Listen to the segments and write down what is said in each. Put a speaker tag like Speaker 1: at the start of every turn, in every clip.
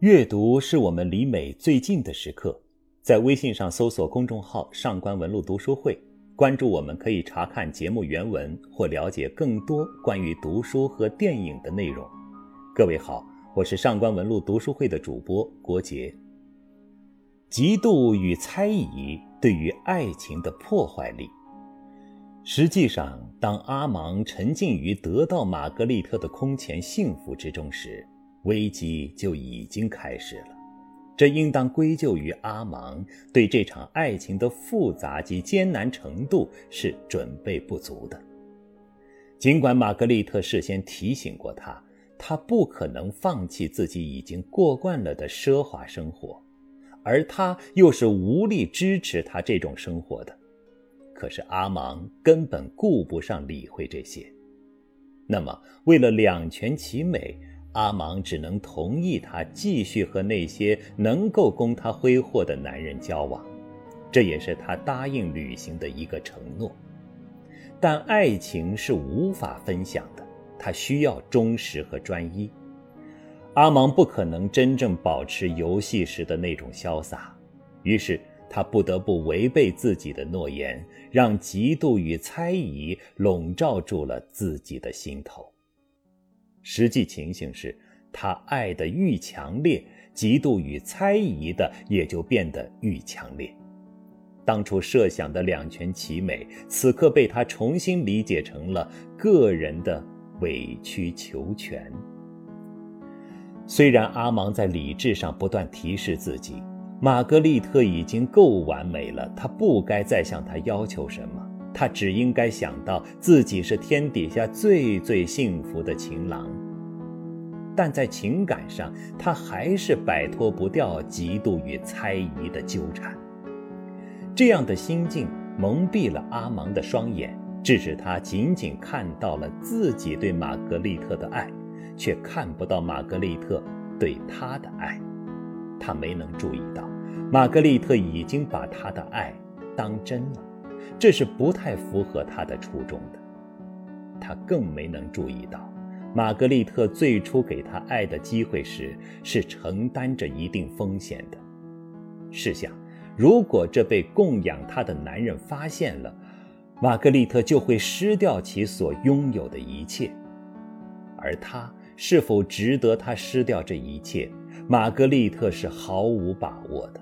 Speaker 1: 阅读是我们离美最近的时刻。在微信上搜索公众号“上官文露读书会”，关注我们可以查看节目原文或了解更多关于读书和电影的内容。各位好，我是上官文露读书会的主播郭杰。嫉妒与猜疑对于爱情的破坏力。实际上，当阿芒沉浸于得到玛格丽特的空前幸福之中时，危机就已经开始了，这应当归咎于阿芒对这场爱情的复杂及艰难程度是准备不足的。尽管玛格丽特事先提醒过他，他不可能放弃自己已经过惯了的奢华生活，而他又是无力支持他这种生活的，可是阿芒根本顾不上理会这些。那么，为了两全其美。阿芒只能同意他继续和那些能够供他挥霍的男人交往，这也是他答应履行的一个承诺。但爱情是无法分享的，他需要忠实和专一。阿芒不可能真正保持游戏时的那种潇洒，于是他不得不违背自己的诺言，让嫉妒与猜疑笼罩住了自己的心头。实际情形是，他爱的愈强烈，嫉妒与猜疑的也就变得愈强烈。当初设想的两全其美，此刻被他重新理解成了个人的委曲求全。虽然阿芒在理智上不断提示自己，玛格丽特已经够完美了，他不该再向她要求什么。他只应该想到自己是天底下最最幸福的情郎，但在情感上，他还是摆脱不掉嫉妒与猜疑的纠缠。这样的心境蒙蔽了阿芒的双眼，致使他仅仅看到了自己对玛格丽特的爱，却看不到玛格丽特对他的爱。他没能注意到，玛格丽特已经把他的爱当真了。这是不太符合他的初衷的。他更没能注意到，玛格丽特最初给他爱的机会时，是承担着一定风险的。试想，如果这被供养他的男人发现了，玛格丽特就会失掉其所拥有的一切。而他是否值得他失掉这一切，玛格丽特是毫无把握的。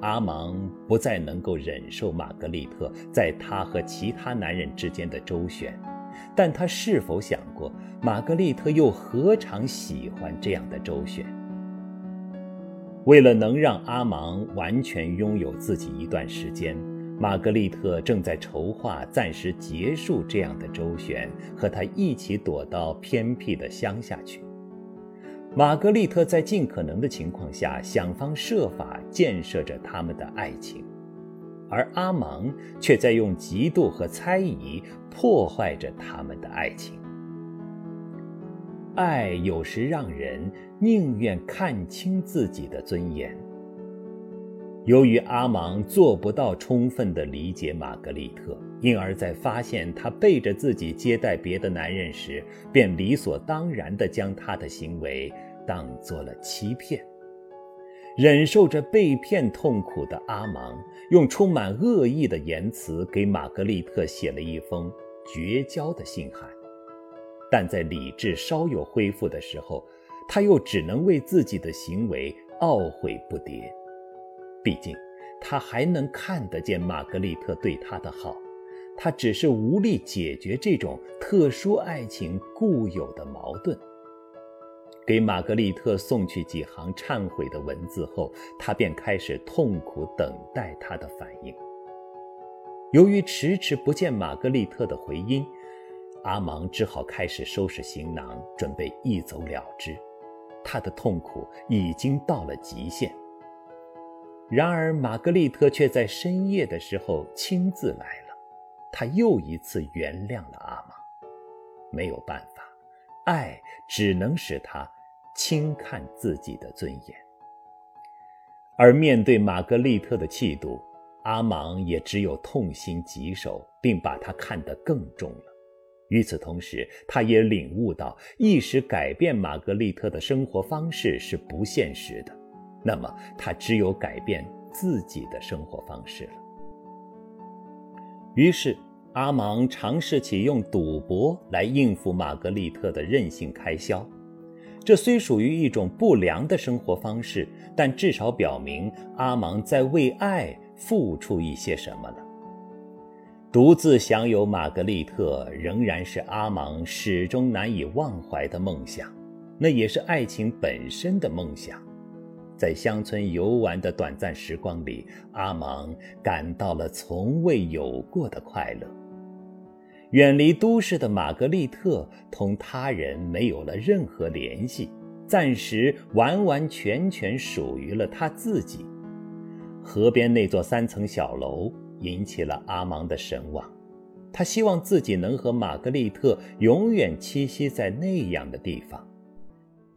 Speaker 1: 阿芒不再能够忍受玛格丽特在他和其他男人之间的周旋，但他是否想过，玛格丽特又何尝喜欢这样的周旋？为了能让阿芒完全拥有自己一段时间，玛格丽特正在筹划暂时结束这样的周旋，和他一起躲到偏僻的乡下去。玛格丽特在尽可能的情况下想方设法建设着他们的爱情，而阿芒却在用嫉妒和猜疑破坏着他们的爱情。爱有时让人宁愿看清自己的尊严。由于阿芒做不到充分的理解玛格丽特，因而，在发现她背着自己接待别的男人时，便理所当然地将她的行为当做了欺骗。忍受着被骗痛苦的阿芒，用充满恶意的言辞给玛格丽特写了一封绝交的信函，但在理智稍有恢复的时候，他又只能为自己的行为懊悔不迭。毕竟，他还能看得见玛格丽特对他的好，他只是无力解决这种特殊爱情固有的矛盾。给玛格丽特送去几行忏悔的文字后，他便开始痛苦等待她的反应。由于迟迟不见玛格丽特的回音，阿芒只好开始收拾行囊，准备一走了之。他的痛苦已经到了极限。然而，玛格丽特却在深夜的时候亲自来了。他又一次原谅了阿芒。没有办法，爱只能使他轻看自己的尊严。而面对玛格丽特的气度，阿芒也只有痛心疾首，并把她看得更重了。与此同时，他也领悟到，一时改变玛格丽特的生活方式是不现实的，那么他只有改变自己的生活方式了。于是，阿芒尝试起用赌博来应付玛格丽特的任性开销。这虽属于一种不良的生活方式，但至少表明阿芒在为爱付出一些什么了。独自享有玛格丽特，仍然是阿芒始终难以忘怀的梦想，那也是爱情本身的梦想。在乡村游玩的短暂时光里，阿芒感到了从未有过的快乐。远离都市的玛格丽特同他人没有了任何联系，暂时完完全全属于了他自己。河边那座三层小楼引起了阿芒的神往，他希望自己能和玛格丽特永远栖息在那样的地方。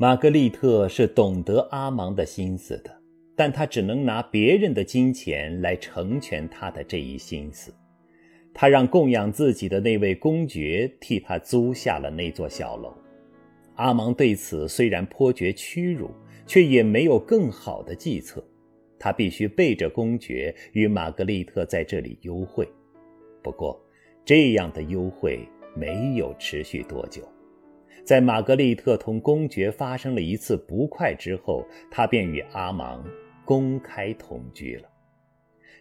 Speaker 1: 玛格丽特是懂得阿芒的心思的，但他只能拿别人的金钱来成全他的这一心思。他让供养自己的那位公爵替他租下了那座小楼。阿芒对此虽然颇觉屈辱，却也没有更好的计策。他必须背着公爵与玛格丽特在这里幽会。不过，这样的幽会没有持续多久。在玛格丽特同公爵发生了一次不快之后，他便与阿芒公开同居了。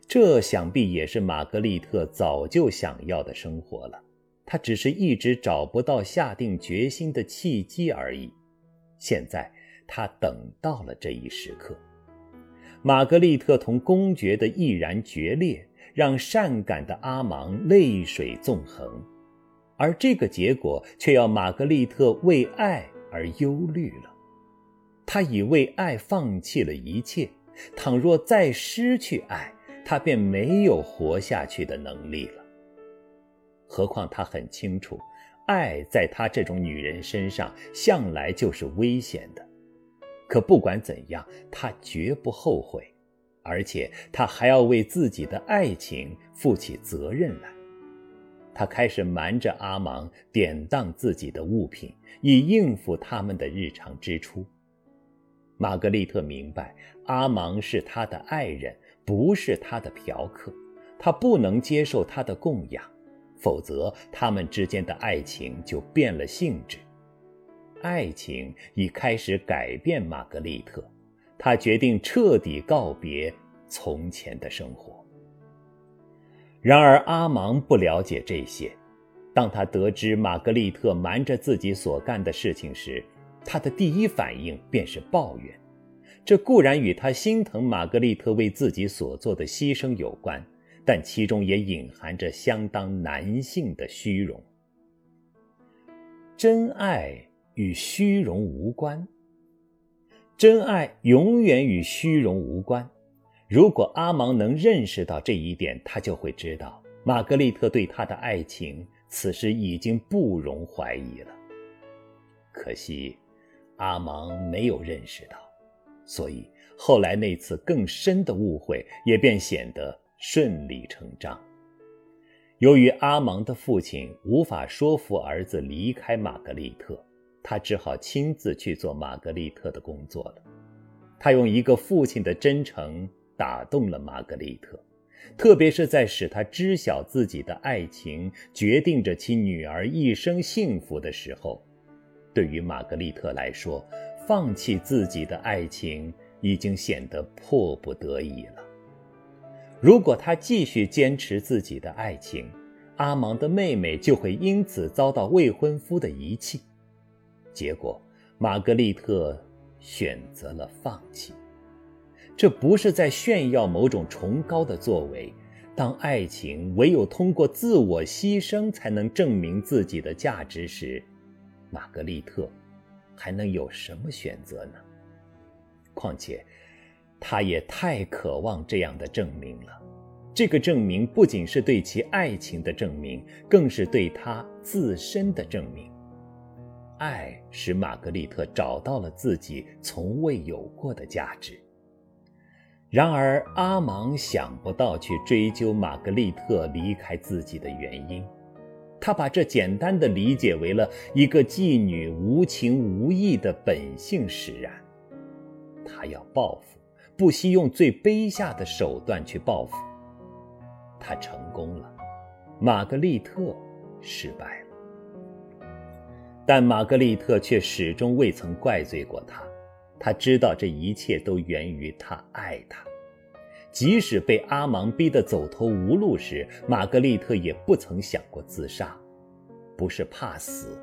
Speaker 1: 这想必也是玛格丽特早就想要的生活了，她只是一直找不到下定决心的契机而已。现在她等到了这一时刻。玛格丽特同公爵的毅然决裂，让善感的阿芒泪水纵横，而这个结果却要玛格丽特为爱而忧虑了。她已为爱放弃了一切，倘若再失去爱，她便没有活下去的能力了。何况他很清楚，爱在他这种女人身上向来就是危险的。可不管怎样，他绝不后悔，而且他还要为自己的爱情负起责任来。他开始瞒着阿芒典当自己的物品，以应付他们的日常支出。玛格丽特明白，阿芒是他的爱人。不是他的嫖客，他不能接受他的供养，否则他们之间的爱情就变了性质。爱情已开始改变玛格丽特，他决定彻底告别从前的生活。然而阿芒不了解这些，当他得知玛格丽特瞒着自己所干的事情时，他的第一反应便是抱怨。这固然与他心疼玛格丽特为自己所做的牺牲有关，但其中也隐含着相当男性的虚荣。真爱与虚荣无关，真爱永远与虚荣无关。如果阿芒能认识到这一点，他就会知道玛格丽特对他的爱情此时已经不容怀疑了。可惜，阿芒没有认识到。所以后来那次更深的误会也便显得顺理成章。由于阿芒的父亲无法说服儿子离开玛格丽特，他只好亲自去做玛格丽特的工作了。他用一个父亲的真诚打动了玛格丽特，特别是在使他知晓自己的爱情决定着其女儿一生幸福的时候，对于玛格丽特来说。放弃自己的爱情已经显得迫不得已了。如果他继续坚持自己的爱情，阿芒的妹妹就会因此遭到未婚夫的遗弃。结果，玛格丽特选择了放弃。这不是在炫耀某种崇高的作为。当爱情唯有通过自我牺牲才能证明自己的价值时，玛格丽特。还能有什么选择呢？况且，他也太渴望这样的证明了。这个证明不仅是对其爱情的证明，更是对他自身的证明。爱使玛格丽特找到了自己从未有过的价值。然而，阿芒想不到去追究玛格丽特离开自己的原因。他把这简单的理解为了一个妓女无情无义的本性使然。他要报复，不惜用最卑下的手段去报复。他成功了，玛格丽特失败了。但玛格丽特却始终未曾怪罪过他。他知道这一切都源于他爱他。即使被阿芒逼得走投无路时，玛格丽特也不曾想过自杀，不是怕死，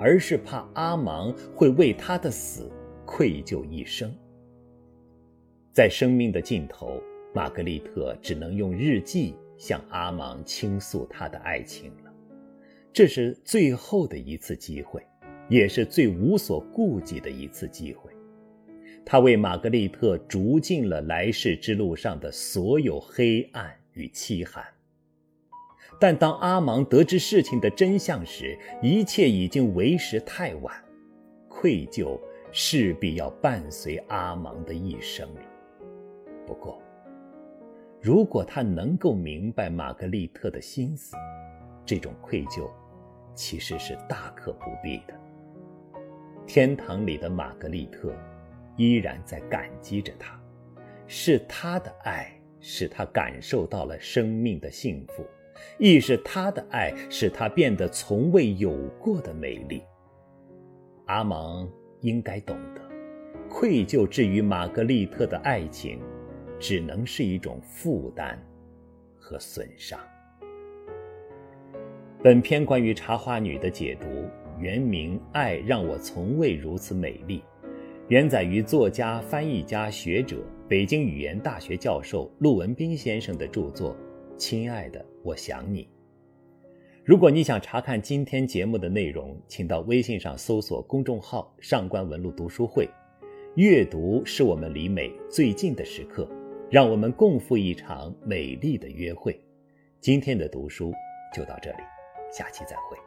Speaker 1: 而是怕阿芒会为他的死愧疚一生。在生命的尽头，玛格丽特只能用日记向阿芒倾诉她的爱情了。这是最后的一次机会，也是最无所顾忌的一次机会。他为玛格丽特逐尽了来世之路上的所有黑暗与凄寒，但当阿芒得知事情的真相时，一切已经为时太晚，愧疚势必要伴随阿芒的一生了。不过，如果他能够明白玛格丽特的心思，这种愧疚其实是大可不必的。天堂里的玛格丽特。依然在感激着他，是他的爱使他感受到了生命的幸福，亦是他的爱使他变得从未有过的美丽。阿芒应该懂得，愧疚至于玛格丽特的爱情，只能是一种负担和损伤。本篇关于茶花女的解读，原名《爱让我从未如此美丽》。原载于作家、翻译家、学者、北京语言大学教授陆文斌先生的著作《亲爱的，我想你》。如果你想查看今天节目的内容，请到微信上搜索公众号“上官文露读书会”。阅读是我们离美最近的时刻，让我们共赴一场美丽的约会。今天的读书就到这里，下期再会。